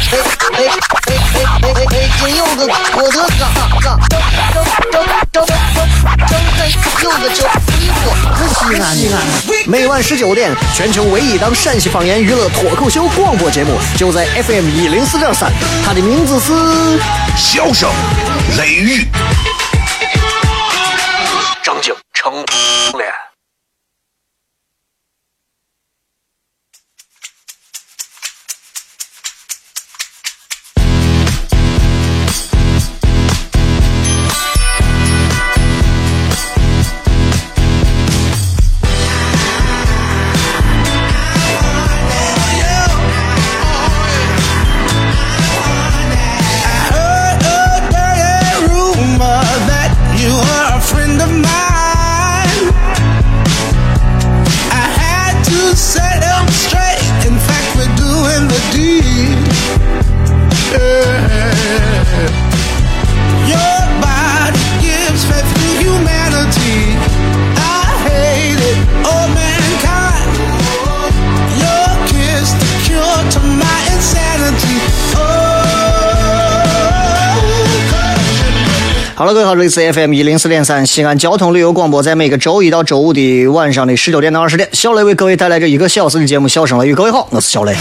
哎哎哎哎哎！金柚子，我的嘎嘎，张张张张张张嘿柚子酒，西安西安。每晚十九点，全球唯一当陕西方言娱乐脱口秀广播节目，就在 FM 一零四点三。它的名字是《笑声雷雨》，各位好，这里是 FM 一零四点三西安交通旅游广播，在每个周一到周五的晚上的十九点到二十点，小雷为各位带来这一个小时的节目《笑声雷雨》。各位好，我是小雷。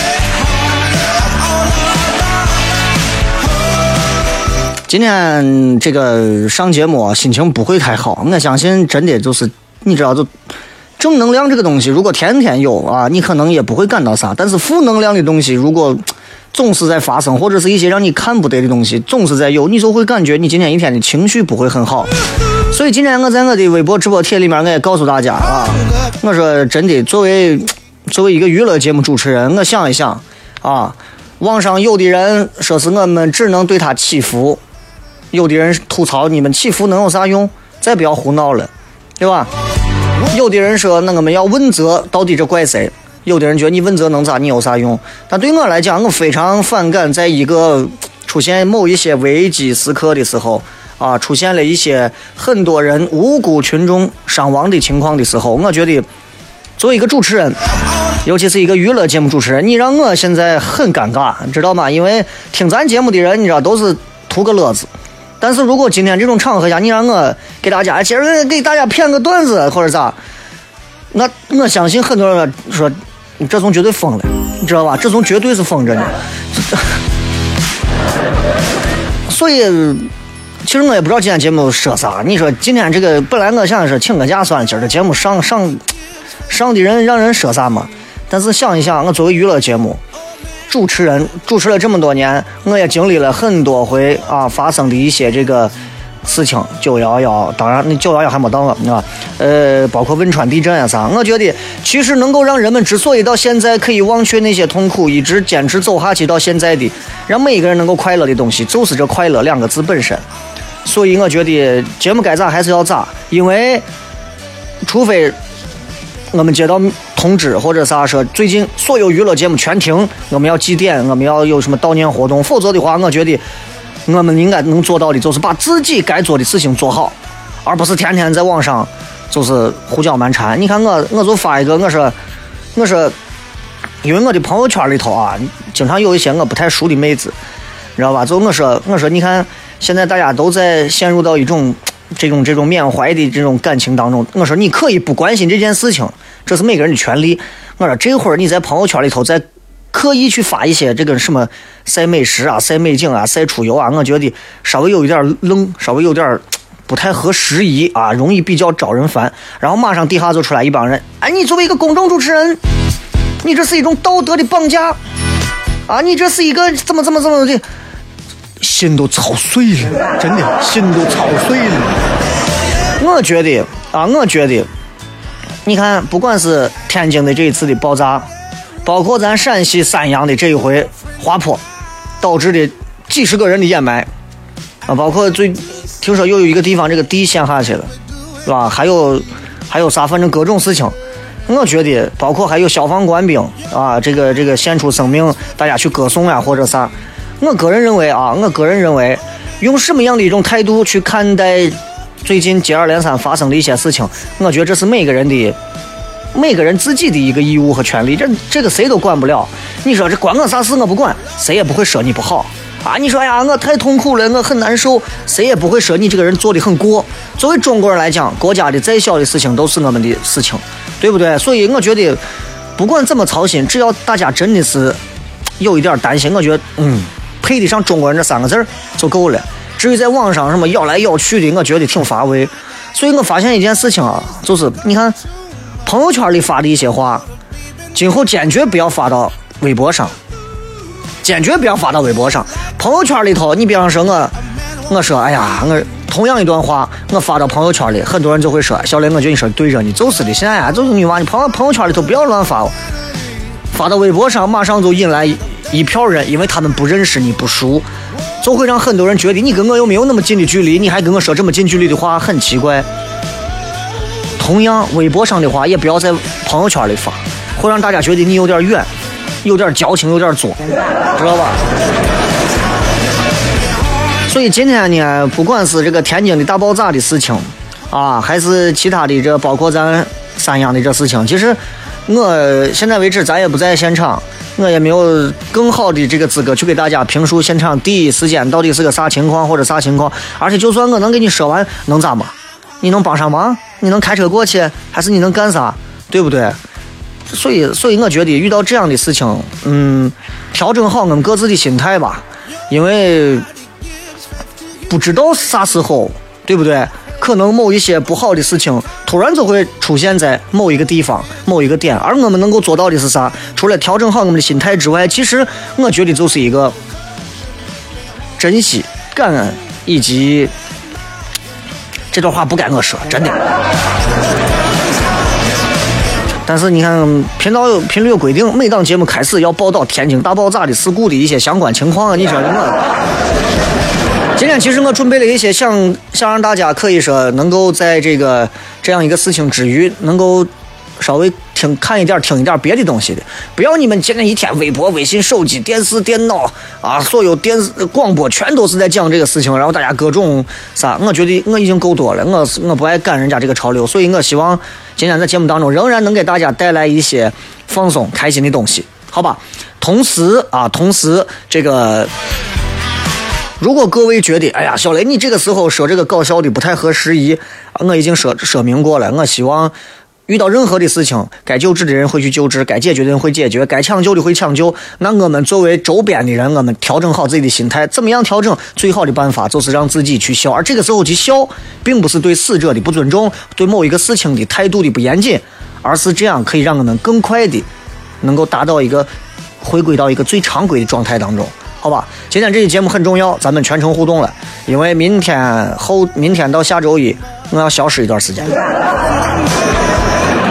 今天这个上节目心情不会太好，我相信真的就是你知道，就正能量这个东西，如果天天有啊，你可能也不会感到啥；但是负能量的东西，如果总是在发生，或者是一些让你看不得的东西，总是在有，你就会感觉你今天一天的情绪不会很好。所以今天我在我的微博直播帖里面，我也告诉大家啊，我说真的，作为作为一个娱乐节目主持人，我想一想啊，网上有的人说是我们只能对他祈福，有的人吐槽你们祈福能有啥用？再不要胡闹了，对吧？有的人说那我们要问责，到底这怪谁？有的人觉得你问责能咋？你有啥用？但对我来讲，我非常反感，在一个出现某一些危机时刻的时候，啊，出现了一些很多人无辜群众伤亡的情况的时候，我觉得作为一个主持人，尤其是一个娱乐节目主持人，你让我现在很尴尬，知道吗？因为听咱节目的人，你知道都是图个乐子。但是如果今天这种场合下，你让我给大家接着给大家骗个段子或者咋，那我相信很多人说。这种绝对疯了，你知道吧？这种绝对是疯着呢。所以，其实我也不知道今天节目说啥。你说今天这个本来我想说请个假算了，今儿这节目上上上的人让人说啥嘛？但是想一想，我作为娱乐节目主持人，主持了这么多年，我也经历了很多回啊发生的一些这个。事情九幺幺，当然那九幺幺还没到啊，啊，呃，包括汶川地震啊啥，我觉得其实能够让人们之所以到现在可以忘却那些痛苦，一直坚持走下去到现在的，让每一个人能够快乐的东西，就是这快乐两个字本身。所以我觉得节目该咋还是要咋，因为除非我们接到通知或者啥说最近所有娱乐节目全停，我们要祭奠，我们要有什么悼念活动，否则的话，我觉得。我们应该能做到的，就是把自己该做的事情做好，而不是天天在网上就是胡搅蛮缠。你看我，我就发一个，我说，我说，因为我的朋友圈里头啊，经常有一些我不太熟的妹子，知道吧？就我说，我说，你看现在大家都在陷入到一种这种这种缅怀的这种感情当中。我说你可以不关心这件事情，这是每个人的权利。我说这会儿你在朋友圈里头在。刻意去发一些这个什么晒美食啊、晒美景啊、晒出游啊，我觉得稍微有一点愣，稍微有点不太合时宜啊，容易比较招人烦。然后马上底下就出来一帮人，哎，你作为一个公众主持人，你这是一种道德的绑架啊！你这是一个怎么怎么怎么的，心都操碎了，真的心都操碎了。我觉得啊，我觉得，你看，不管是天津的这一次的爆炸。包括咱陕西三阳的这一回滑坡，导致的几十个人的掩埋啊，包括最听说又有一个地方这个地陷下去了，是吧？还有还有啥？反正各种事情，我觉得包括还有消防官兵啊，这个这个献出生命，大家去歌颂呀或者啥。我个人认为啊，我个人认为，用什么样的一种态度去看待最近接二连三发生的一些事情，我觉得这是每个人的每个人自己的一个义务和权利。这这个谁都管不了。你说这关我啥事？我不管，谁也不会说你不好。啊，你说呀，我太痛苦了，我很难受，谁也不会说你这个人做的很过。作为中国人来讲，国家的再小的事情都是我们的事情，对不对？所以我觉得，不管怎么操心，只要大家真的是有一点担心，我觉得，嗯，配得上中国人这三个字儿就够了。至于在网上什么咬来咬去的，我觉得挺乏味。所以我发现一件事情啊，就是你看朋友圈里发的一些话，今后坚决不要发到微博上。坚决不要发到微博上，朋友圈里头。你比方说我，我说，哎呀，我同样一段话，我发到朋友圈里，很多人就会说，小雷，我觉得你说对着呢，就是的。现在啊，就是女娃，你朋朋友圈里头 不要乱发，发到微博上，马上就引来一票人，因为他们不认识你，不熟，就会让很多人觉得你跟我又没有那么近的距离，你还跟我说这么近距离的话，很奇怪。同样，微博上的话也不要在朋友圈里发，会让大家觉得你有点远。有点矫情，有点作，知道吧？所以今天呢，不管是这个天津的大爆炸的事情，啊，还是其他的这包括咱三阳的这事情，其实我现在为止咱也不在现场，我也没有更好的这个资格去给大家评述现场第一时间到底是个啥情况或者啥情况。而且就算我能给你说完，能咋嘛？你能帮上忙？你能开车过去？还是你能干啥？对不对？所以，所以我觉得遇到这样的事情，嗯，调整好我们各自的心态吧，因为不知道啥时候，对不对？可能某一些不好的事情突然就会出现在某一个地方、某一个点，而我们能够做到的是啥？除了调整好我们的心态之外，其实我觉得就是一个珍惜、感恩，以及这段话不该我说，真的。但是你看，频道有频率有规定，每档节目开始要报道天津大爆炸的事故的一些相关情况。你觉得我今天其实我准备了一些想想让大家可以说能够在这个这样一个事情之余，能够稍微听看一点、听一点别的东西的。不要你们今天一天微博、微信、手机、电视、电脑啊，所有电视广播全都是在讲这个事情，然后大家各种啥？我觉得我已经够多了，我我不爱赶人家这个潮流，所以我希望。今天在节目当中，仍然能给大家带来一些放松、开心的东西，好吧？同时啊，同时这个，如果各位觉得，哎呀，小雷，你这个时候说这个搞笑的不太合时宜，我已经说说明过了，我希望。遇到任何的事情，该救治的人会去救治，该解决的人会解决，该抢救的会抢救。那我们作为周边的人，我们调整好自己的心态，怎么样调整？最好的办法就是让自己去笑，而这个时候去笑，并不是对死者的不尊重，对某一个事情的态度的不严谨，而是这样可以让我们更快的能够达到一个回归到一个最常规的状态当中，好吧？今天这期节目很重要，咱们全程互动了，因为明天后明天到下周一，我要消失一段时间。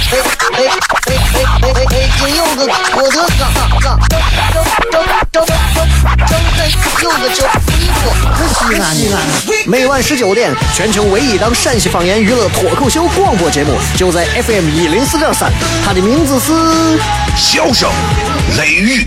哎哎哎哎哎哎哎！金柚子，我的嘎嘎嘎！张张张张张张柚子，这衣服可西西。每晚十九点，全球唯一档陕西方言娱乐脱口秀广播节目，就在 FM 一零四点三。它的名字是《笑声雷雨》，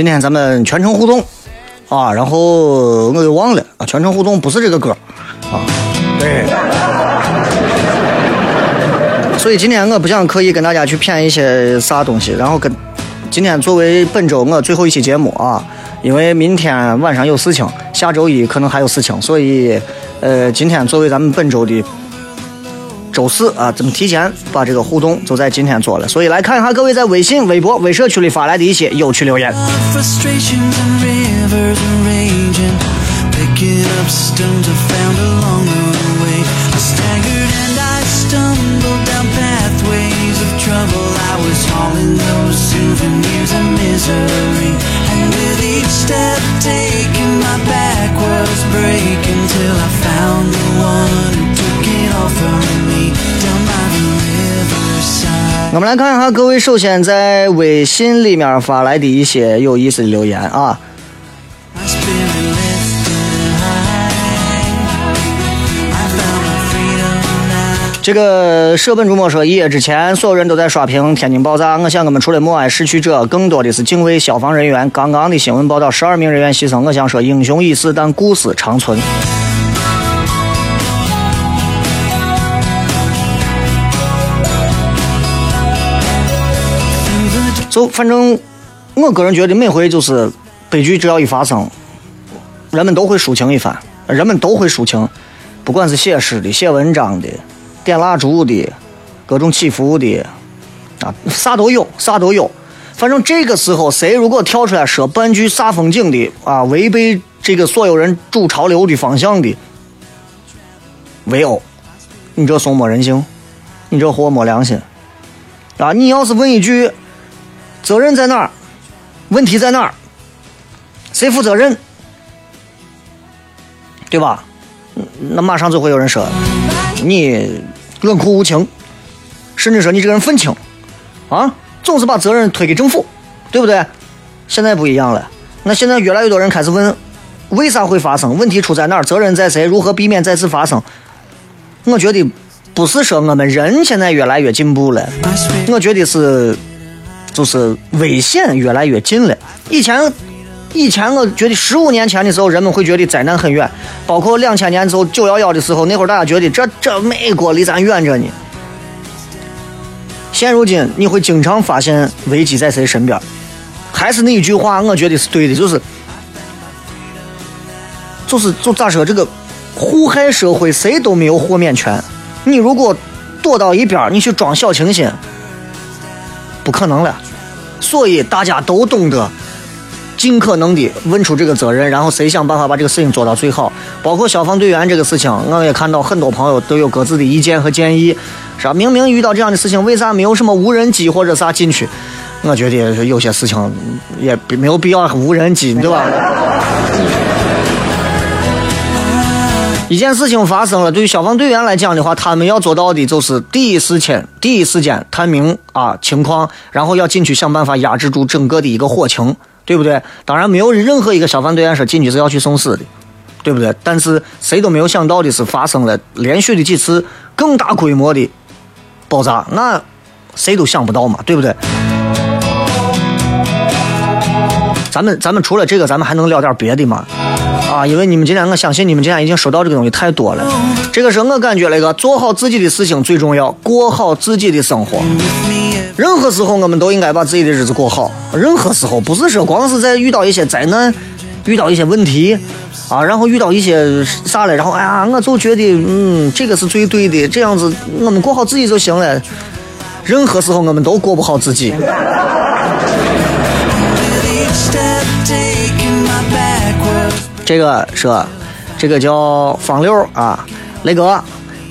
今天咱们全程互动。啊，然后我给忘了。啊，全程互动不是这个歌啊，对。所以今天我不想刻意跟大家去骗一些啥东西，然后跟今天作为本周我最后一期节目啊，因为明天晚上有事情，下周一可能还有事情，所以呃，今天作为咱们本周的周四啊，咱们提前把这个互动就在今天做了。所以来看一下各位在微信、微博、微社区里发来的一些有趣留言。frustrations and rivers are raging, picking 我们来看一下各位首先在微信里面发来的一些有意思的留言啊。这个舍本逐末说，一夜之前，所有人都在刷屏天津爆炸。我想，我们除了默哀逝去者，更多的是敬畏消防人员。刚刚的新闻报道，十二名人员牺牲。我想说，英雄已死，但故事长存。就反正，我个人觉得每回就是悲剧只要一发生，人们都会抒情一番，人们都会抒情，不管是写诗的、写文章的、点蜡烛的、各种祈福的，啊，啥都有，啥都有。反正这个时候，谁如果跳出来说半句煞风景的啊，违背这个所有人主潮流的方向的，唯殴，你这怂没人性，你这货没良心啊！你要是问一句，责任在哪儿？问题在哪儿？谁负责任？对吧？那马上就会有人说你冷酷无情，甚至说你这个人愤青啊，总是把责任推给政府，对不对？现在不一样了，那现在越来越多人开始问，为啥会发生？问题出在哪儿？责任在谁？如何避免再次发生？我觉得不是说我们人现在越来越进步了，我觉得是就是危险越来越近了。以前，以前我觉得十五年前的时候，人们会觉得灾难很远，包括两千年之后九幺幺的时候，那会儿大家觉得这这美国离咱远着呢。现如今，你会经常发现危机在谁身边。还是那一句话，我觉得是对的，就是就是就咋说这个互害社会，谁都没有豁免权。你如果躲到一边，你去装小清新，不可能了。所以大家都懂得尽可能的问出这个责任，然后谁想办法把这个事情做到最好。包括消防队员这个事情，我也看到很多朋友都有各自的意见和建议，是吧？明明遇到这样的事情，为啥没有什么无人机或者啥进去？我觉得有些事情也没有必要无人机，对吧？一件事情发生了，对于消防队员来讲的话，他们要做到的就是第一时间、第一时间探明啊情况，然后要进去想办法压制住整个的一个火情，对不对？当然，没有任何一个消防队员说进去是要去送死的，对不对？但是谁都没有想到的是，发生了连续的几次更大规模的爆炸，那谁都想不到嘛，对不对？咱们咱们除了这个，咱们还能聊点别的吗？啊，因为你们今天，我相信你们今天已经收到这个东西太多了。这个是我感觉那个做好自己的事情最重要，过好自己的生活。任何时候我们都应该把自己的日子过好。任何时候不是说光是在遇到一些灾难、遇到一些问题啊，然后遇到一些啥了，然后哎呀，我就觉得嗯，这个是最对的，这样子我们过好自己就行了。任何时候我们都过不好自己。这个是，这个叫方六啊，雷哥，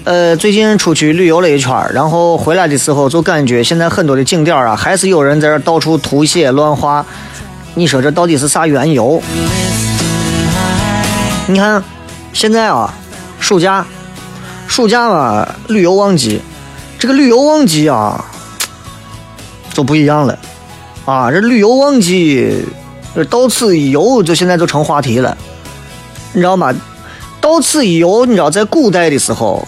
呃，最近出去旅游了一圈，然后回来的时候就感觉现在很多的景点啊，还是有人在这到处涂写乱画，你说这到底是啥缘由？你看，现在啊，暑假，暑假嘛，旅游旺季，这个旅游旺季啊，就不一样了，啊，这旅游旺季，到此一游，就现在就成话题了。你知道吗？到此一游，你知道，在古代的时候，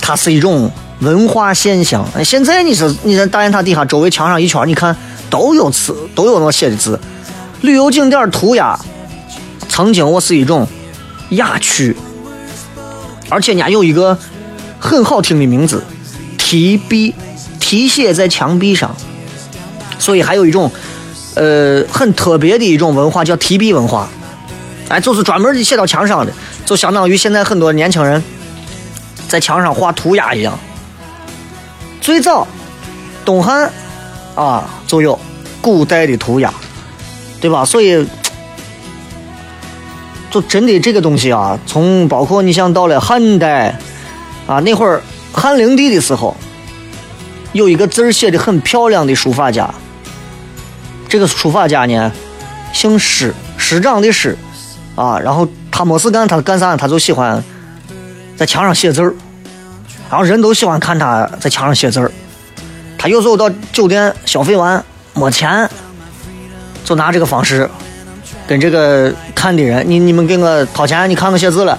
它是一种文化现象。现在你说，你在大雁塔底下周围墙上一圈，你看都有字，都有那写的字。旅游景点涂鸦，曾经我是一种雅趣，而且人家有一个很好听的名字，题壁，题写在墙壁上，所以还有一种呃很特别的一种文化叫题壁文化，哎，就是专门的写到墙上的，就相当于现在很多年轻人在墙上画涂鸦一样。最早东汉啊就有古代的涂鸦，对吧？所以。就真的这个东西啊，从包括你像到了汉代，啊那会儿汉灵帝的时候，有一个字儿写的很漂亮的书法家。这个书法家呢，姓师，师长的师，啊，然后他没事干，他干啥？他就喜欢在墙上写字儿，然后人都喜欢看他在墙上写字儿。他有时候到酒店消费完没钱，就拿这个方式。跟这个看的人，你你们给我掏钱，你看我写字了，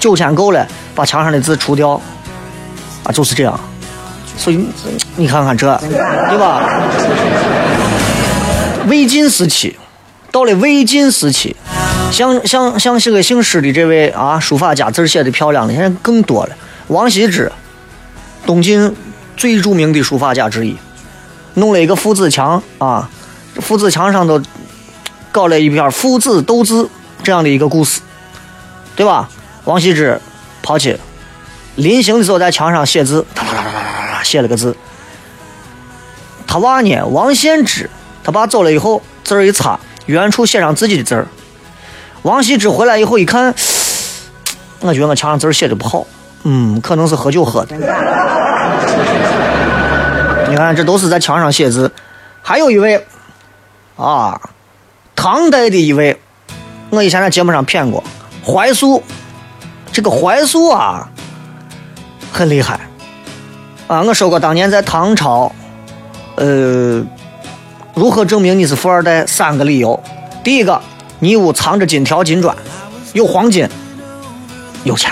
九千够了，把墙上的字除掉，啊，就是这样。所以你看看这，对吧？魏晋时期，到了魏晋时期，像像像这个姓施的这位啊，书法家字写的漂亮的，现在更多了。王羲之，东晋最著名的书法家之一，弄了一个父子墙啊，父子墙上都。搞了一篇父子斗字这样的一个故事，对吧？王羲之跑去临行的时候在墙上写字，哒哒哒哒哒哒写了个字。他娃呢，王献之，他爸走了以后，字儿一擦，远处写上自己的字儿。王羲之回来以后一看，我觉得我墙上字写的不好，嗯，可能是喝酒喝的。你看，这都是在墙上写字。还有一位，啊。唐代的一位，我以前在节目上谝过，怀素。这个怀素啊，很厉害啊！我说过，当年在唐朝，呃，如何证明你是富二代？三个理由：第一个，你屋藏着金条金砖，有黄金，有钱；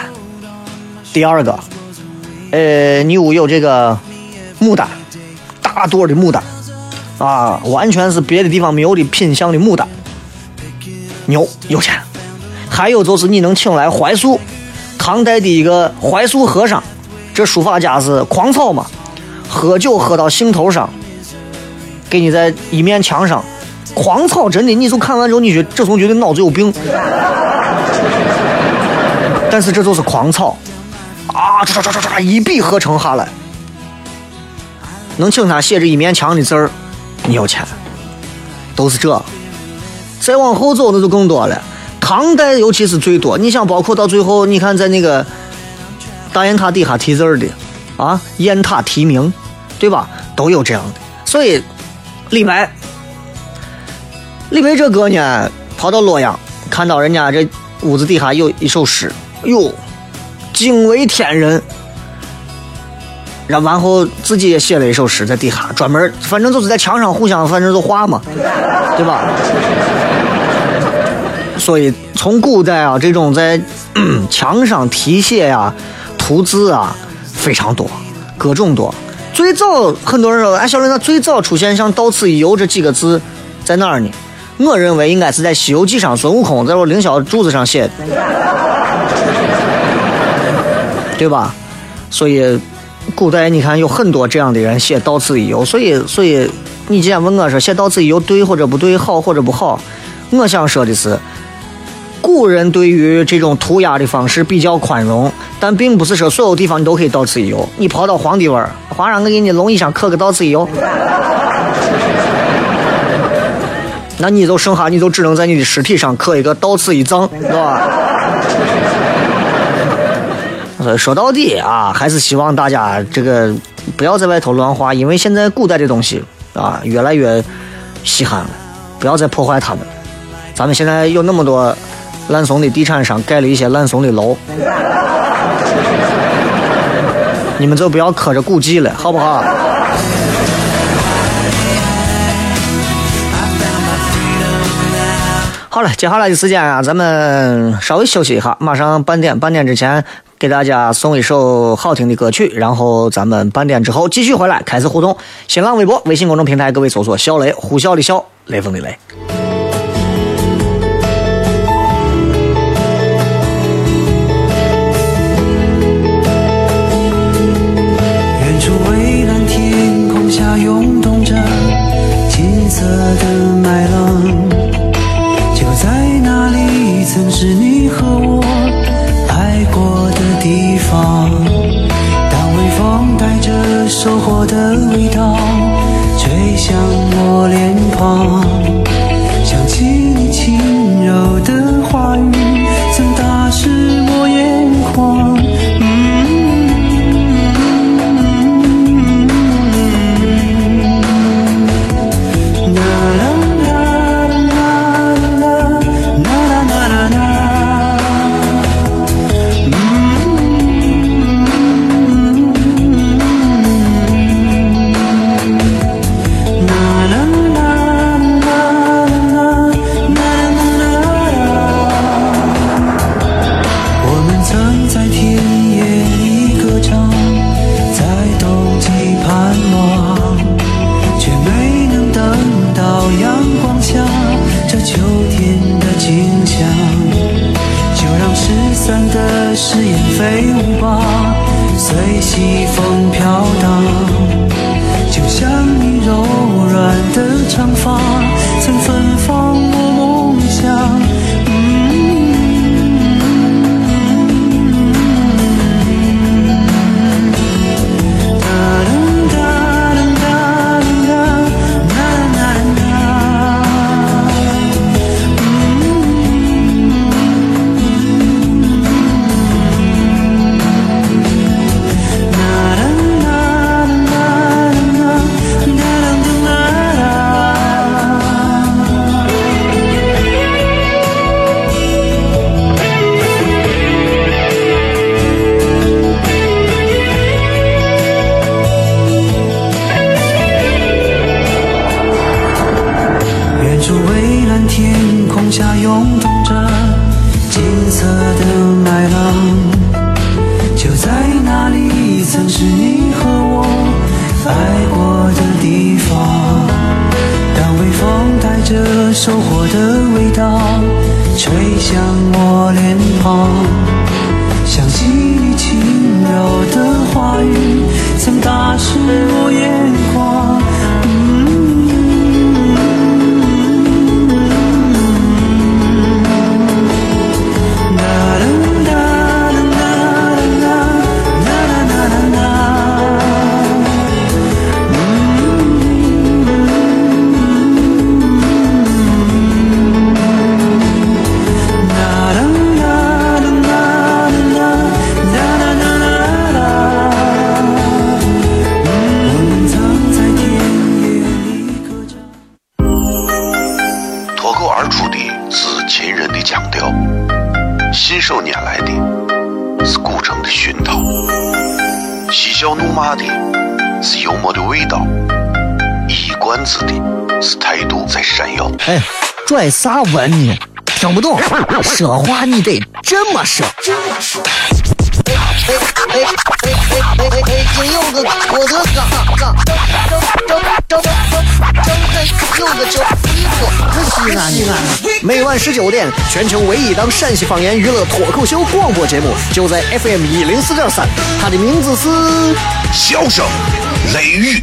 第二个，呃，你屋有这个牡丹，大朵的牡丹。啊，完全是别的地方没有的品相的牡丹，牛有钱。还有就是你能请来怀素，唐代的一个怀素和尚，这书法家是狂草嘛，喝酒喝到兴头上，给你在一面墙上狂草，真的，你就看完之后，你觉这从觉得脑子有病。但是这就是狂草，啊，唰唰唰唰，一笔合成下来，能请他写这一面墙的字儿。你有钱，都是这。再往后走，那就更多了。唐代尤其是最多。你想，包括到最后，你看在那个大雁塔底下题字儿的啊，雁塔题名，对吧？都有这样的。所以李白，李白这哥呢，跑到洛阳，看到人家这屋子底下有一首诗，哟，惊为天人。然后完后自己也写了一首诗在底下，专门反正就是在墙上互相反正就画嘛，对吧？所以从古代啊，这种在墙上题写呀、涂字啊非常多，各种多。最早很多人说，哎，小林，那最早出现像“到此一游”这几个字在哪儿呢？我认为应该是在《西游记》上，孙悟空在我凌霄柱子上写的，对吧？所以。古代你看有很多这样的人写“到此一游”，所以所以你今天问我说写“到此一游”对或者不对，好或者不好，我想说的是，古人对于这种涂鸦的方式比较宽容，但并不是说所有地方你都可以“到此一游”。你跑到皇帝湾，皇上我给你龙椅上刻个“到此一游”，那你就剩下你就只能在你的尸体上刻一个“到此一葬”，是吧？说到底啊，还是希望大家这个不要在外头乱画，因为现在古代的东西啊越来越稀罕了，不要再破坏它们。咱们现在有那么多烂怂的地产商盖了一些烂怂的楼，你们就不要磕着古迹了，好不好？好了，接下来的时间啊，咱们稍微休息一下，马上半点，半点之前。给大家送一首好听的歌曲，然后咱们半点之后继续回来开始互动。新浪微博、微信公众平台，各位搜索“小雷”，呼啸的啸，雷锋的雷。曾是你和我爱过的地方当微风带着收获的味道吹向我脸庞飞舞吧，随西风飘荡。就像你柔软的长发，曾芬哎，拽啥文呢？听不懂，说话你得这么说。哎哎哎哎哎哎，真有个我的嘎嘎，正正正正正有个叫衣服，西安西安。每晚十九点，全球唯一档陕西方言娱乐脱口秀广播节目，就在 FM 一零四点三，它的名字是笑声雷雨，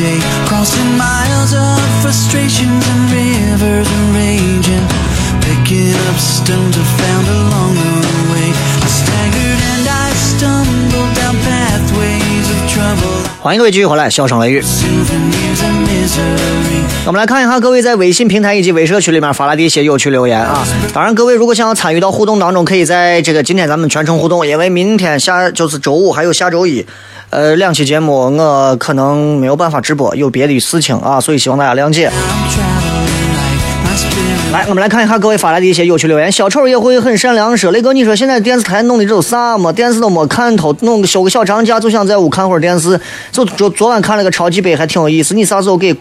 day. Crossing miles of frustrations and rivers are raging. Picking up stones I found along the way. I staggered and I stumbled down. 欢迎各位继续回来，笑声雷雨。我们来看一下各位在微信平台以及微社区里面发来的一些有趣留言啊。当然，各位如果想要参与到互动当中，可以在这个今天咱们全程互动，因为明天下就是周五还有下周一，呃，两期节目我可能没有办法直播，有别的事情啊，所以希望大家谅解。来，我们来看一下各位发来的一些有趣留言。小丑也会很善良，说雷哥，你说现在电视台弄的这都啥嘛？电视都没看头，弄个休个小长假就想在屋看会儿电视。就昨昨晚看了个超级杯，还挺有意思。你啥时候给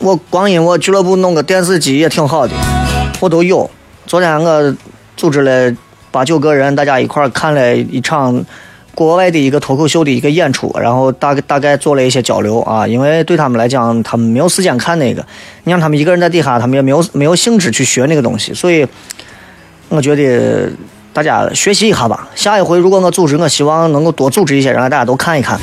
我光阴我俱乐部弄个电视机也挺好的，我都有。昨天我组织了八九个人，大家一块儿看了一场国外的一个脱口秀的一个演出，然后大概大概做了一些交流啊，因为对他们来讲，他们没有时间看那个，你让他们一个人在底下，他们也没有没有兴致去学那个东西，所以我觉得大家学习一下吧。下一回如果我组织，我希望能够多组织一些，让大家都看一看。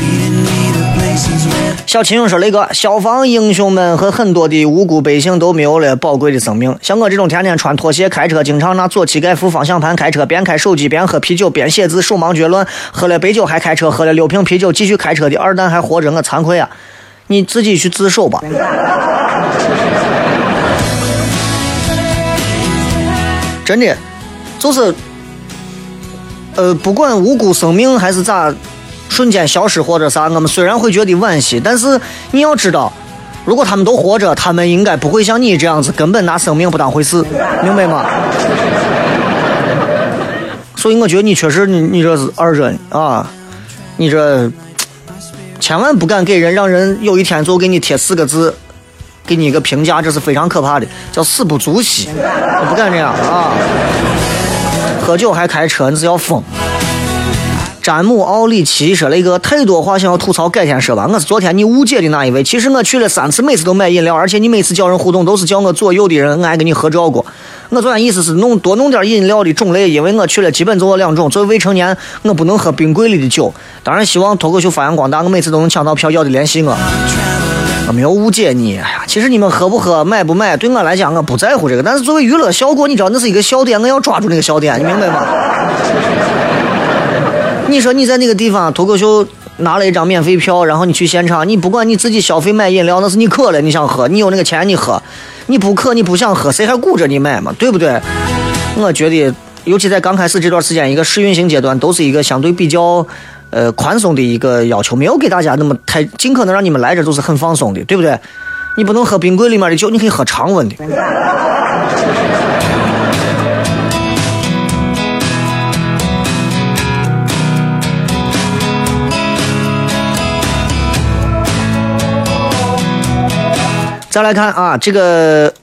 小秦勇说：“雷哥，消防英雄们和很多的无辜百姓都没有了宝贵的生命。像我这种天天穿拖鞋开车，经常拿左膝盖扶方向盘开车，边开手机边喝啤酒边写字，手忙脚乱，喝了白酒还开车，喝了六瓶啤酒继续开车的二蛋还活着，我惭愧啊！你自己去自首吧。”真的，就是，呃，不管无辜生命还是咋，瞬间消失或者啥，我们虽然会觉得惋惜，但是你要知道，如果他们都活着，他们应该不会像你这样子，根本拿生命不当回事，明白吗？所以我觉得你确实你你这是二人啊，你这千万不敢给人让人有一天就给你贴四个字，给你一个评价，这是非常可怕的，叫死不足惜，我不敢这样啊。喝酒还开车，你是要疯。詹姆奥里奇说了一个太多话想要吐槽，改天说吧。我是昨天你误解的那一位。其实我去了三次，每次都买饮料，而且你每次叫人互动都是叫我左右的人，我还跟你合照过。我昨天意思是弄多弄点饮料的种类，因为我去了基本就我两种。作为未成年，我不能喝冰柜里的酒。当然希望脱口秀发扬光大，我每次都能抢到票，要的联系我。我没有误解你，哎呀，其实你们喝不喝、买不买，对我来讲我不在乎这个。但是作为娱乐效果，你知道那是一个笑点，我要抓住那个笑点，你明白吗？你说你在那个地方脱口秀拿了一张免费票，然后你去现场，你不管你自己消费买饮料，那是你渴了你想喝，你有那个钱你喝，你不渴你不想喝，谁还顾着你买嘛？对不对？我觉得，尤其在刚开始这段时间，一个试运行阶段，都是一个相对比较呃宽松的一个要求，没有给大家那么太尽可能让你们来这都是很放松的，对不对？你不能喝冰柜里面的酒，你可以喝常温的。再来看啊，这个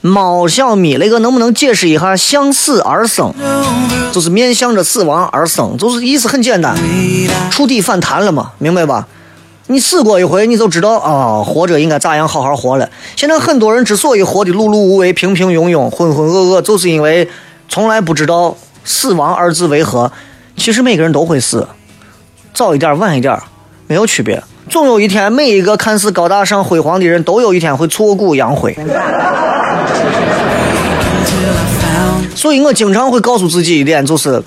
猫小咪那个能不能解释一下“向死而生”？就是面向着死亡而生，就是意思很简单，触底反弹了嘛，明白吧？你死过一回，你就知道啊，活着应该咋样好好活了。现在很多人之所以活得碌碌无为、平平庸庸、浑浑噩噩，就是因为从来不知道死亡二字为何。其实每个人都会死，早一点晚一点没有区别。总有一天，每一个看似高大上、辉煌的人都有一天会挫骨扬灰。所以我经常会告诉自己一点，就是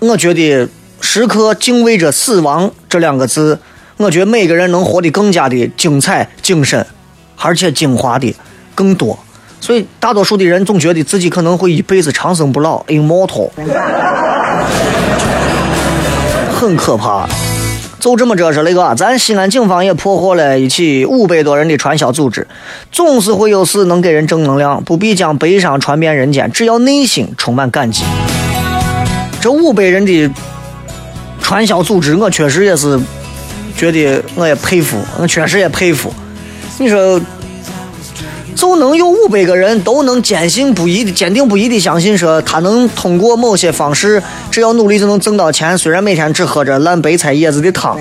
我觉得时刻敬畏着死亡这两个字，我觉得每个人能活得更加的精彩、精神，而且精华的更多。所以大多数的人总觉得自己可能会一辈子长生不老，immortal，很可怕。就这么着是那个，咱西安警方也破获了一起五百多人的传销组织。总是会有事能给人正能量，不必将悲伤传遍人间，只要内心充满感激。这五百人的传销组织，我确实也是觉得我也佩服，我确实也佩服。你说，就能有五百个人都能坚信不疑的、坚定不移的相信说，他能通过某些方式，只要努力就能挣到钱，虽然每天只喝着烂白菜叶子的汤。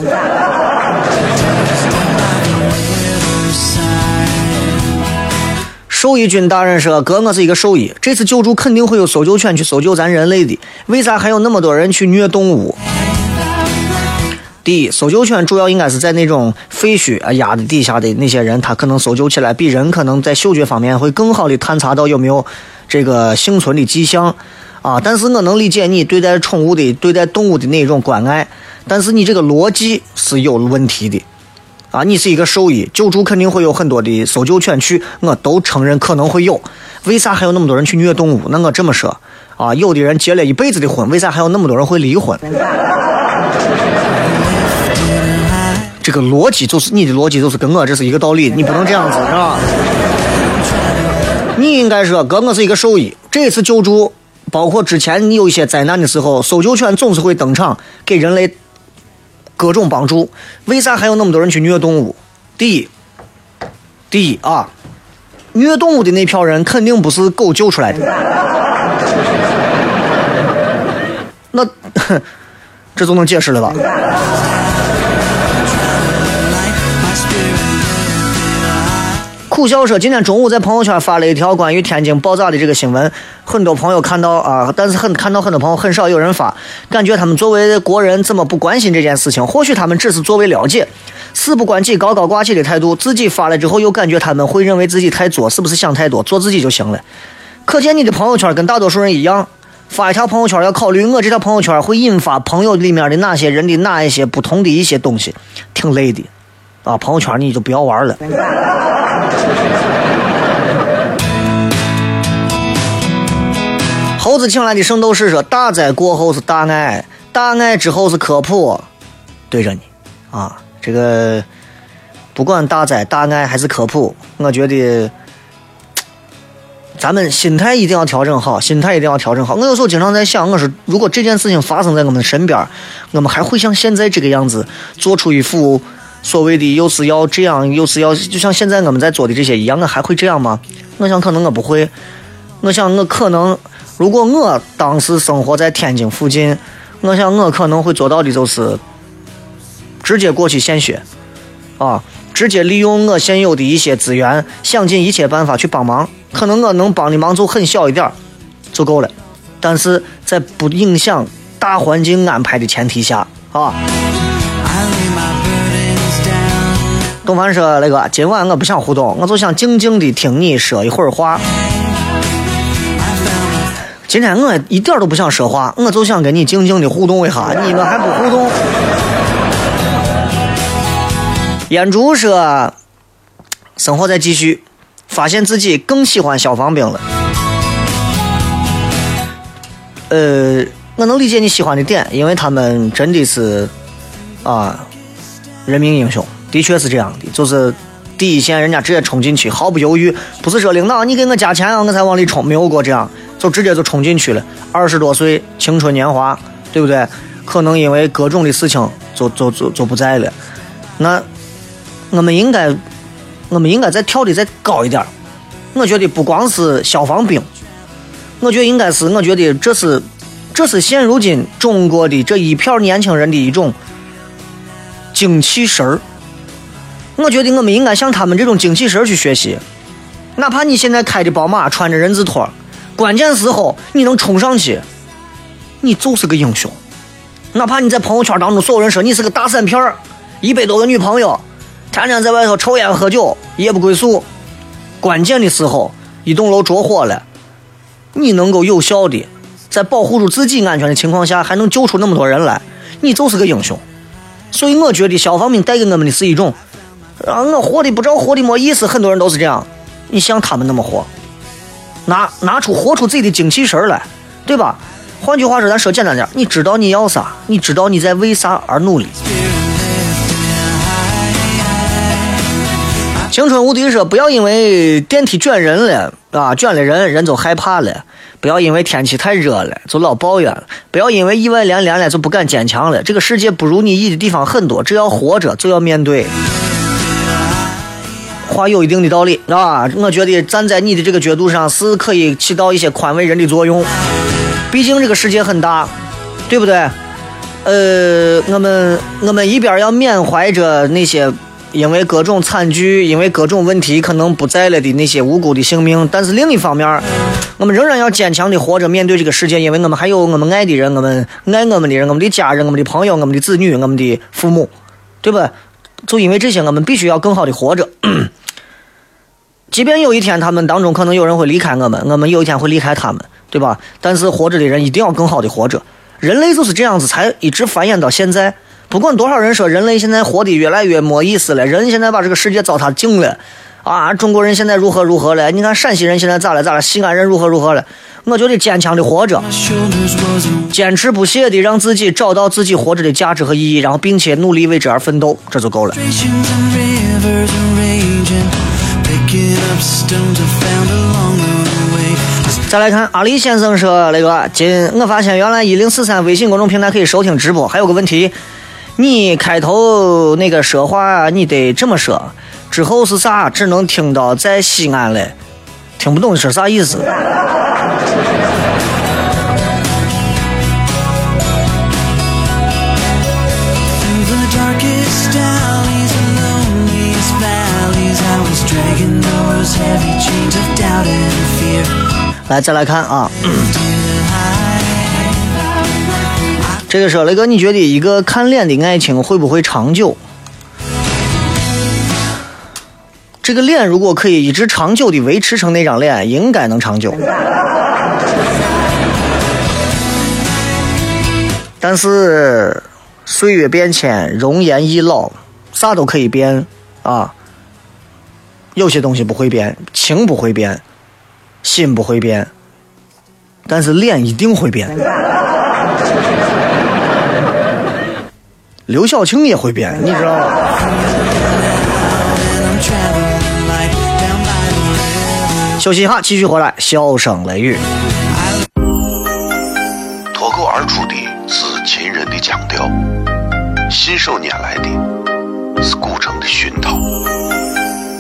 兽医军大人说：“哥，我是一个兽医，这次救助肯定会有搜救犬去搜救咱人类的，为啥还有那么多人去虐动物？”第一，搜救犬主要应该是在那种废墟啊压的底下的那些人，他可能搜救起来比人可能在嗅觉方面会更好的探查到有没有这个幸存的迹象啊。但是我能理解你对待宠物的、对待动物的那种关爱，但是你这个逻辑是有问题的啊。你是一个兽医，救助肯定会有很多的搜救犬去，我都承认可能会有。为啥还有那么多人去虐动物？那我这么说啊，有的人结了一辈子的婚，为啥还有那么多人会离婚？这个逻辑就是你的逻辑，就是跟我这是一个道理，你不能这样子，是吧？你应该说，哥，我是一个兽医，这次救助，包括之前你有一些灾难的时候，搜救犬总是会登场，给人类各种帮助。为啥还有那么多人去虐动物？第一，第一啊，虐动物的那票人肯定不是狗救出来的，那 这就能解释了吧？苦笑说，今天中午在朋友圈发了一条关于天津爆炸的这个新闻，很多朋友看到啊，但是很看到很多朋友很少有人发，感觉他们作为国人怎么不关心这件事情？或许他们只是作为了解，事不关己高高挂起的态度，自己发了之后又感觉他们会认为自己太作，是不是想太多，做自己就行了？可见你的朋友圈跟大多数人一样，发一条朋友圈要考虑我这条朋友圈会引发朋友里面的哪些人的哪一些不同的一些东西，挺累的啊！朋友圈你就不要玩了。猴子请来的圣斗士说：“大灾过后是大爱，大爱之后是科普。”对着你啊，这个不管大灾、大爱还是科普，我觉得咱们心态一定要调整好，心态一定要调整好。我有时候经常在想，我说如果这件事情发生在我们身边，我们还会像现在这个样子，做出一副所谓的又是要这样，又是要就像现在我们在做的这些一样，我还会这样吗？我想可能我不会。我想我可能，如果我当时生活在天津附近，我想我可能会做到的就是直接过去献血，啊，直接利用我现有的一些资源，想尽一切办法去帮忙。可能我能帮的忙就很小一点儿就够了，但是在不影响大环境安排的前提下，啊。东凡说：“那个，今晚我不想互动，我就想静静的听你说一会儿话。今天我一点都不想说话，我就想跟你静静的互动一下，你们还不互动？”烟竹说：“生活在继续，发现自己更喜欢消防兵了。呃，我能理解你喜欢的点，因为他们真的是啊，人民英雄，的确是这样的，就是第一线人家直接冲进去，毫不犹豫，不是说领导你给我加钱啊，我才往里冲，没有过这样，就直接就冲进去了。二十多岁，青春年华，对不对？可能因为各种的事情就就就就不在了。那我们应该，我们应该再跳的再高一点。我觉得不光是消防兵，我觉得应该是，我觉得这是，这是现如今中国的这一票年轻人的一种精气神儿。我觉得我们应该向他们这种精气神去学习。哪怕你现在开的宝马，穿着人字拖，关键时候你能冲上去，你就是个英雄。哪怕你在朋友圈当中，所有人说你是个大散片儿，一百多个女朋友，天天在外头抽烟喝酒，夜不归宿。关键的时候，一栋楼着火了，你能够有效的在保护住自己安全的情况下，还能救出那么多人来，你就是个英雄。所以我觉得消防兵带给我们的是一种，啊，我活的不知道活的没意思，很多人都是这样。你像他们那么活，拿拿出活出自己的精气神来，对吧？换句话说，咱说简单点，你知道你要啥，你知道你在为啥而努力。青春无敌说：“不要因为电梯卷人了啊，卷了人，人就害怕了；不要因为天气太热了，就老抱怨了；不要因为意外连连了，就不敢坚强了。这个世界不如你意的地方很多，只要活着就要面对。”话有一定的道理啊，我觉得站在你的这个角度上是可以起到一些宽慰人的作用。毕竟这个世界很大，对不对？呃，我们我们一边要缅怀着那些因为各种惨剧、因为各种问题可能不在了的那些无辜的性命，但是另一方面，我们仍然要坚强的活着面对这个世界，因为我们还有我们爱的人，我们爱我们的人，我们的家人，我们的朋友，我们的子女，我们的父母，对吧？就因为这些，我们必须要更好的活着。即便有一天他们当中可能有人会离开我们，我们有一天会离开他们，对吧？但是活着的人一定要更好的活着。人类就是这样子，才一直繁衍到现在。不管多少人说人类现在活得越来越没意思了，人现在把这个世界糟蹋净了，啊，中国人现在如何如何了？你看陕西人现在咋了咋了？西安人如何如何了？我觉得坚强的活着坚持不懈的让自己找到自己活着的价值和意义，然后并且努力为之而奋斗，这就够了。再来看阿里先生说那个，今我发现原来一零四三微信公众平台可以收听直播，还有个问题，你开头那个说话你得这么说，之后是啥？只能听到在西安嘞，听不懂是啥意思？来，再来看啊，这个说雷哥，你觉得一个看脸的爱情会不会长久？这个脸如果可以一直长久的维持成那张脸，应该能长久。但是岁月变迁，容颜易老，啥都可以变啊。有些东西不会变，情不会变，心不会变，但是脸一定会变。刘晓庆也会变，你知道吗？休息一下，继续回来，笑声雷雨。脱口而出的是秦人的腔调，信手拈来的是古城的熏陶，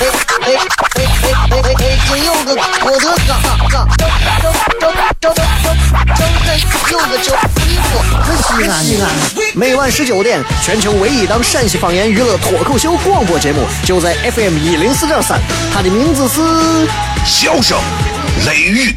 哎哎哎哎哎！真有个我的嘎嘎，张张张张张张真有个叫衣服，西安西安。每晚十九点，全球唯一档陕西方言娱乐脱口秀广播节目，就在 FM 一零四点三，它的名字是《笑声雷雨》。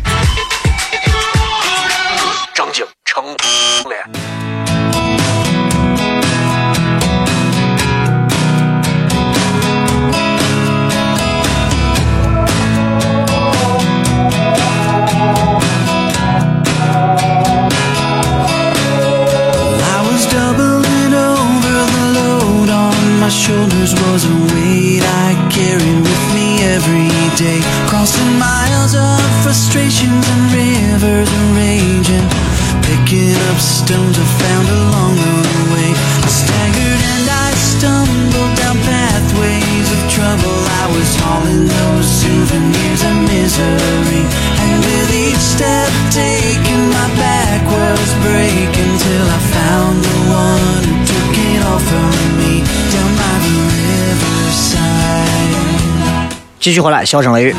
stones I found along the way. I staggered and I stumbled down pathways of trouble. I was hauling those souvenirs of misery. And with each step taken, my back was breaking till I found the one who took it all from me down by the riverside. 继续回来，笑声雷雨。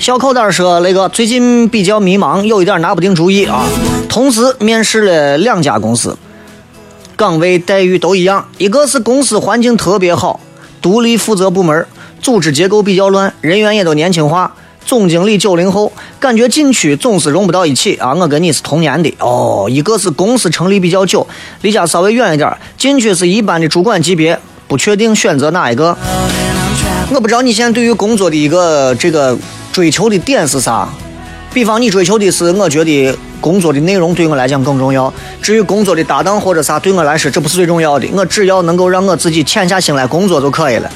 小口袋说：“雷哥，最近比较迷茫，有一点拿不定主意啊。同时面试了两家公司，岗位待遇都一样，一个是公司环境特别好，独立负责部门，组织结构比较乱，人员也都年轻化。总经理九零后，感觉进去总是融不到一起啊。我跟你是同年的哦。一个是公司成立比较久，离家稍微远一点，进去是一般的主管级别，不确定选择哪一个。我不知道你现在对于工作的一个这个追求的点是啥？比方你追求的是，我觉得工作的内容对我来讲更重要。至于工作的搭档或者啥，对我来说这不是最重要的。我只要能够让我自己潜下心来工作就可以了。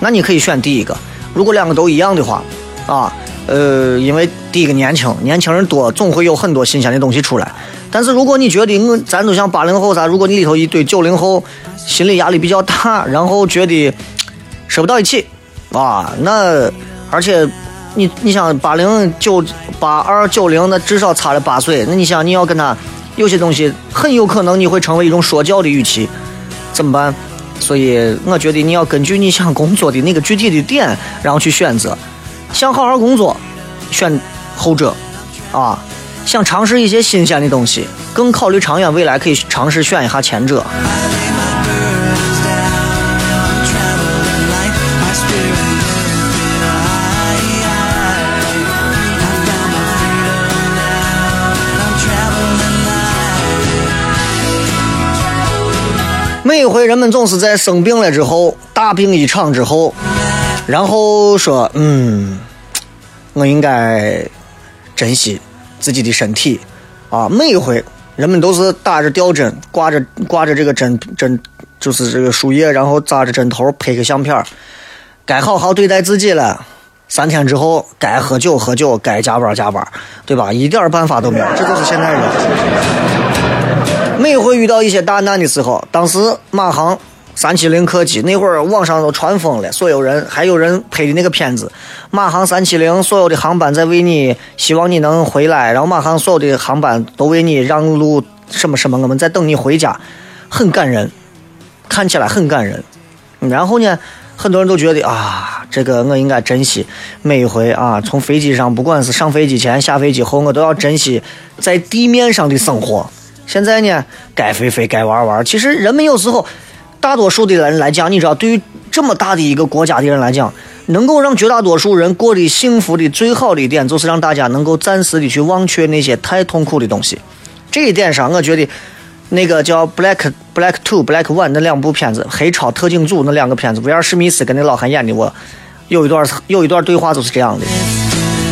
那你可以选第一个。如果两个都一样的话，啊，呃，因为第一个年轻，年轻人多，总会有很多新鲜的东西出来。但是如果你觉得我咱都像八零后啥，如果你里头一堆九零后，心理压力比较大，然后觉得说不到一起，啊，那而且你你想八零九八二九零，那至少差了八岁，那你想你要跟他有些东西，很有可能你会成为一种说教的语气，怎么办？所以我觉得你要根据你想工作的那个具体的点，然后去选择。想好好工作，选后者，啊，想尝试一些新鲜的东西，更考虑长远未来，可以尝试选一下前者。每回人们总是在生病了之后，大病一场之后，然后说：“嗯，我应该珍惜自己的身体啊。”每一回人们都是打着吊针，挂着挂着这个针针，就是这个输液，然后扎着针头，拍个相片该好好对待自己了。三天之后，该喝酒喝酒，该加班加班，对吧？一点办法都没有，这就是现代人。每回遇到一些大难的时候，当时马航三七零客机那会儿网上都传疯了，所有人还有人拍的那个片子，马航三七零所有的航班在为你，希望你能回来，然后马航所有的航班都为你让路，什么什么，我们在等你回家，很感人，看起来很感人。然后呢，很多人都觉得啊，这个我应该珍惜每一回啊，从飞机上，不管是上飞机前、下飞机后，我都要珍惜在地面上的生活。现在呢，该飞飞，该玩玩。其实人们有时候，大多数的人来讲，你知道，对于这么大的一个国家的人来讲，能够让绝大多数人过得幸福的最好的一点，就是让大家能够暂时的去忘却那些太痛苦的东西。这一点上，我觉得那个叫《Black Black Two》《Black One》那两部片子，《黑超特警组》那两个片子，威尔史密斯跟那老韩演的，我有一段有一段对话就是这样的。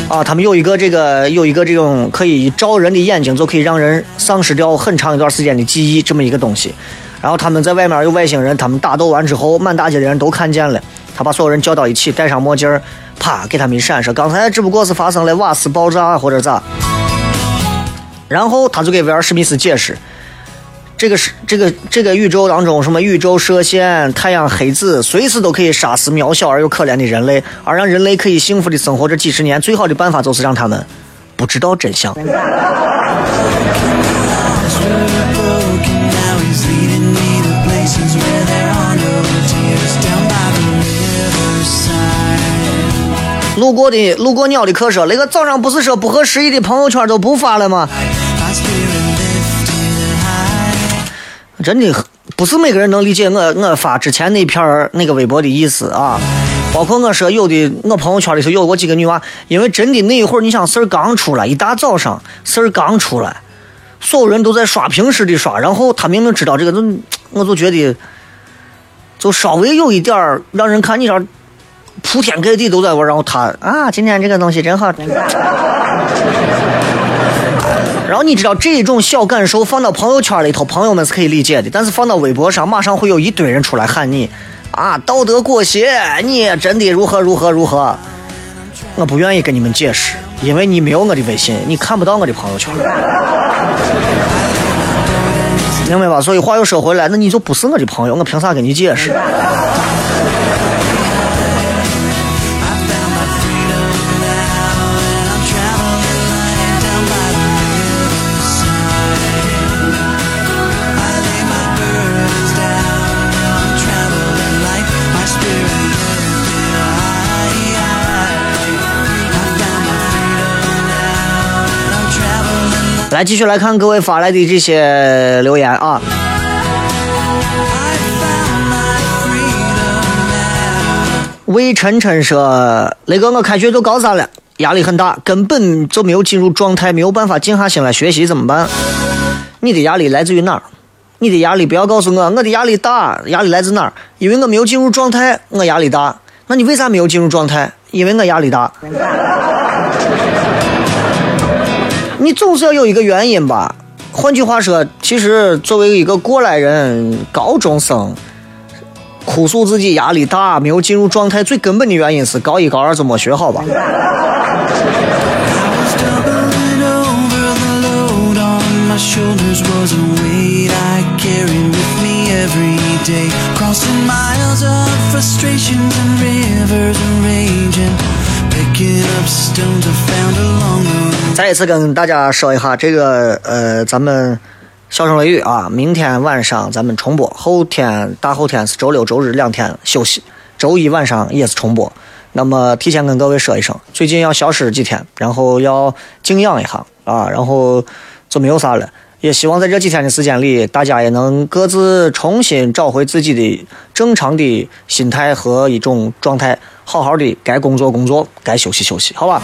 啊，他们有一个这个有一个这种可以照人的眼睛就可以让人丧失掉很长一段时间的记忆这么一个东西。然后他们在外面有外星人，他们打斗完之后，满大街的人都看见了。他把所有人叫到一起，戴上墨镜，啪给他们一闪，说刚才只不过是发生了瓦斯爆炸或者咋。然后他就给威尔史密斯解释，这个是这个这个宇宙当中什么宇宙射线、太阳黑子，随时都可以杀死渺小而又可怜的人类，而让人类可以幸福的生活这几十年，最好的办法就是让他们不知道真相。路过的路过鸟的客说，那个早上不是说不合时宜的朋友圈都不发了吗？真的不是每个人能理解我我发之前那篇儿那个微博的意思啊。包括我说有的我朋友圈里头有过几个女娃，因为真的那一会儿，你想事儿刚出来，一大早上事儿刚出来，所有人都在刷屏似的刷，然后他明明知道这个，就我就觉得，就稍微有一点儿让人看你这铺天盖地都在玩，然后他啊，今天这个东西真好。然后你知道这种小感受放到朋友圈里头，朋友们是可以理解的，但是放到微博上，马上会有一堆人出来喊你啊，道德裹挟，你真的如何如何如何。我不愿意跟你们解释，因为你没有我的微信，你看不到我的朋友圈，明白吧？所以话又说回来，那你就不是我的朋友，我凭啥跟你解释？来，继续来看各位发来的这些留言啊。魏晨晨说：“雷哥，我开学就高三了，压力很大，根本就没有进入状态，没有办法静下心来学习，怎么办？你的压力来自于哪儿？你的压力不要告诉我，我的压力大，压力来自哪儿？因为我没有进入状态，我压力大。那你为啥没有进入状态？因为我压力大。你总是要有一个原因吧。换句话说，其实作为一个过来人，高中生。”哭诉自己压力大，没有进入状态，最根本的原因是高一高二就没学好吧。再一次跟大家说一下，这个呃，咱们笑声雷雨啊，明天晚上咱们重播，后天、大后天是周六、周日两天休息，周一晚上也是重播。那么提前跟各位说一声，最近要消失几天，然后要静养一下啊，然后就没有啥了。也希望在这几天的时间里，大家也能各自重新找回自己的正常的心态和一种状态。好好的该工作工作，该休息休息，好吧？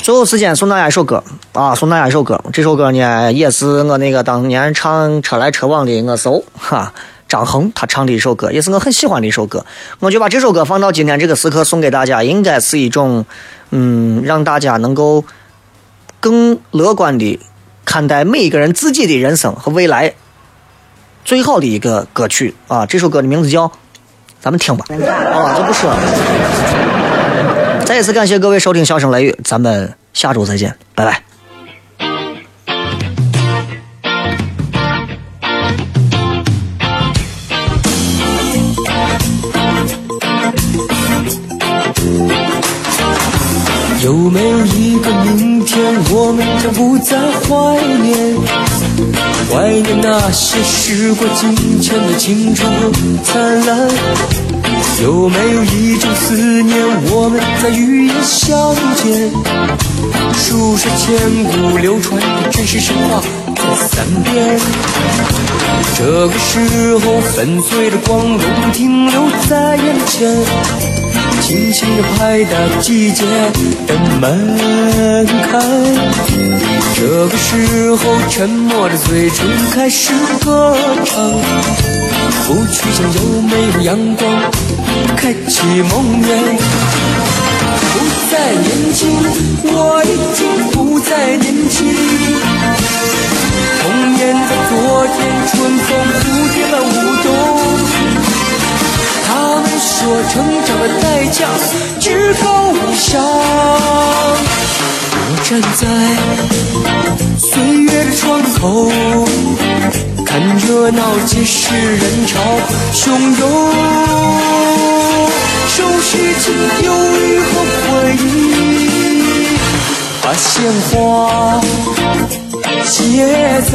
最后时间送大家一首歌啊，送大家一首歌。这首歌呢，也是我那个当年唱《车来车往》的我手哈张恒他唱的一首歌，也是我很喜欢的一首歌。我就把这首歌放到今天这个时刻送给大家，应该是一种嗯，让大家能够更乐观的看待每一个人自己的人生和未来最好的一个歌曲啊。这首歌的名字叫，咱们听吧，啊，就不说了。再一次感谢各位收听《笑声雷雨》，咱们下周再见，拜拜。有没有一个明天，我们将不再怀念？怀念那些时过境迁的青春和灿烂。有没有一种思念，我们在雨夜相见？数十千古流传的真实神话在三遍。这个时候，粉碎的光荣停留在眼前。轻轻地拍打季节的门槛。这个时候，沉默的嘴唇开始歌唱。不去想有没有阳光，开启梦魇。不再年轻，我已经不再年轻。童年的昨天，春风蝴蝶般舞动。他们说成长的代价至高无上。我站在岁月的窗口，看热闹街市人潮汹涌，收拾起忧郁和回忆，把鲜花写在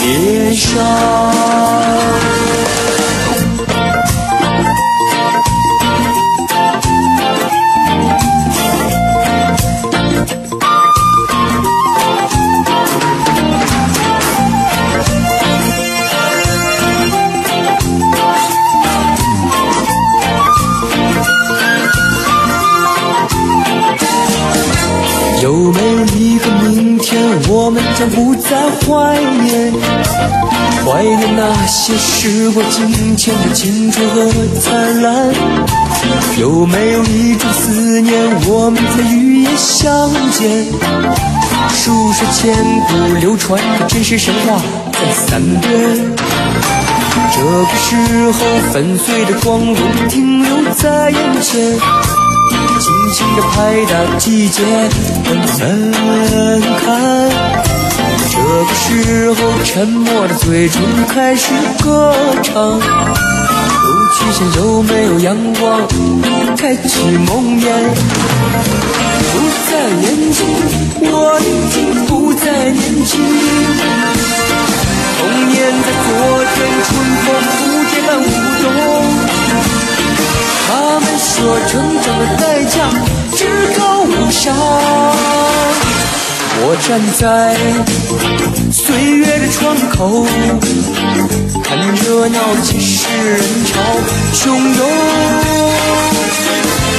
脸上。将不再怀念？怀念那些时过境迁的青春和灿烂。有没有一种思念，我们在雨夜相见？数十千古流传的真实神话在三遍。这个时候，粉碎的光荣停留在眼前。轻轻地拍打季节的门槛。这个时候，沉默的嘴唇开始歌唱。不去想有没有阳光，开启梦魇。不再年轻，我已经不再年轻。童年在昨天，春风蝴蝶般舞动。他们说成长的代价至高无上。我站在岁月的窗口，看热闹的街市人潮汹涌，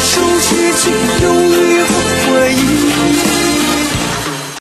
收拾起忧郁和回忆，